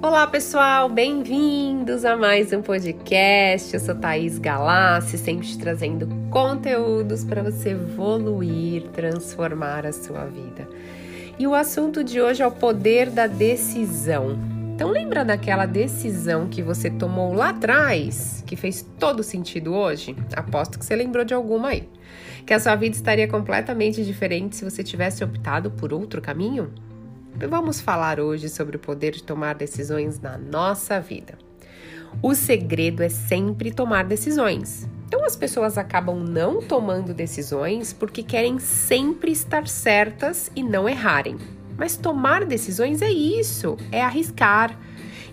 Olá pessoal, bem-vindos a mais um podcast. Eu sou Thaís Galassi, sempre te trazendo conteúdos para você evoluir, transformar a sua vida. E o assunto de hoje é o poder da decisão. Então lembra daquela decisão que você tomou lá atrás, que fez todo sentido hoje? Aposto que você lembrou de alguma aí. Que a sua vida estaria completamente diferente se você tivesse optado por outro caminho? Vamos falar hoje sobre o poder de tomar decisões na nossa vida. O segredo é sempre tomar decisões. Então as pessoas acabam não tomando decisões porque querem sempre estar certas e não errarem. Mas tomar decisões é isso, é arriscar.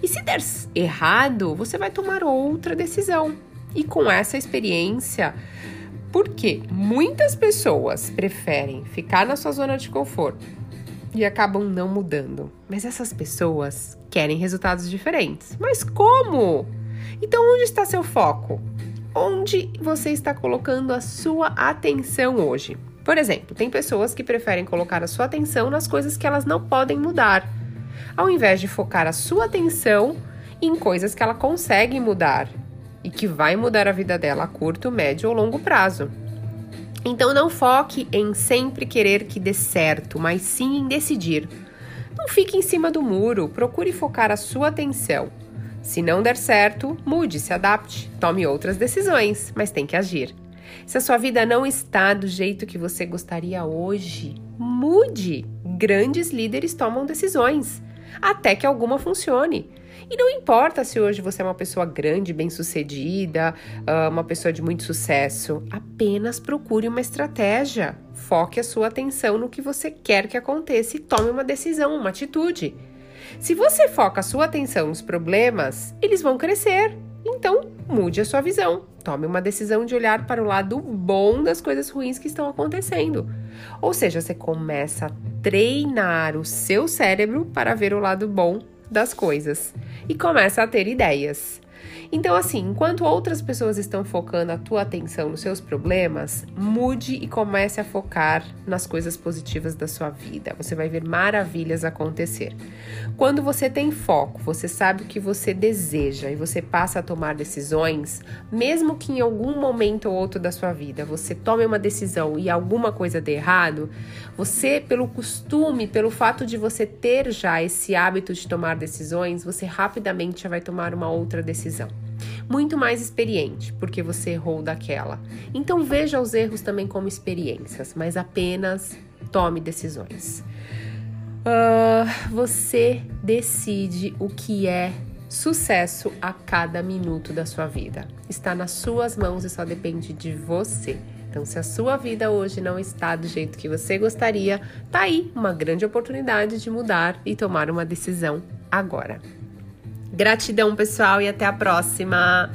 E se der errado, você vai tomar outra decisão. E com essa experiência, porque muitas pessoas preferem ficar na sua zona de conforto e acabam não mudando. Mas essas pessoas querem resultados diferentes. Mas como? Então, onde está seu foco? Onde você está colocando a sua atenção hoje? Por exemplo, tem pessoas que preferem colocar a sua atenção nas coisas que elas não podem mudar, ao invés de focar a sua atenção em coisas que ela consegue mudar e que vai mudar a vida dela a curto, médio ou longo prazo. Então não foque em sempre querer que dê certo, mas sim em decidir. Não fique em cima do muro, procure focar a sua atenção. Se não der certo, mude, se adapte, tome outras decisões, mas tem que agir. Se a sua vida não está do jeito que você gostaria hoje, mude. Grandes líderes tomam decisões, até que alguma funcione. E não importa se hoje você é uma pessoa grande, bem-sucedida, ah, uma pessoa de muito sucesso, apenas procure uma estratégia. Foque a sua atenção no que você quer que aconteça e tome uma decisão, uma atitude. Se você foca a sua atenção nos problemas, eles vão crescer. Então, mude a sua visão. Tome uma decisão de olhar para o lado bom das coisas ruins que estão acontecendo. Ou seja, você começa a treinar o seu cérebro para ver o lado bom das coisas e começa a ter ideias. Então, assim, enquanto outras pessoas estão focando a tua atenção nos seus problemas, mude e comece a focar nas coisas positivas da sua vida. Você vai ver maravilhas acontecer. Quando você tem foco, você sabe o que você deseja e você passa a tomar decisões, mesmo que em algum momento ou outro da sua vida você tome uma decisão e alguma coisa dê errado, você, pelo costume, pelo fato de você ter já esse hábito de tomar decisões, você rapidamente já vai tomar uma outra decisão muito mais experiente, porque você errou daquela. Então veja os erros também como experiências, mas apenas tome decisões. Uh, você decide o que é sucesso a cada minuto da sua vida. Está nas suas mãos e só depende de você. Então, se a sua vida hoje não está do jeito que você gostaria, tá aí uma grande oportunidade de mudar e tomar uma decisão agora. Gratidão, pessoal, e até a próxima!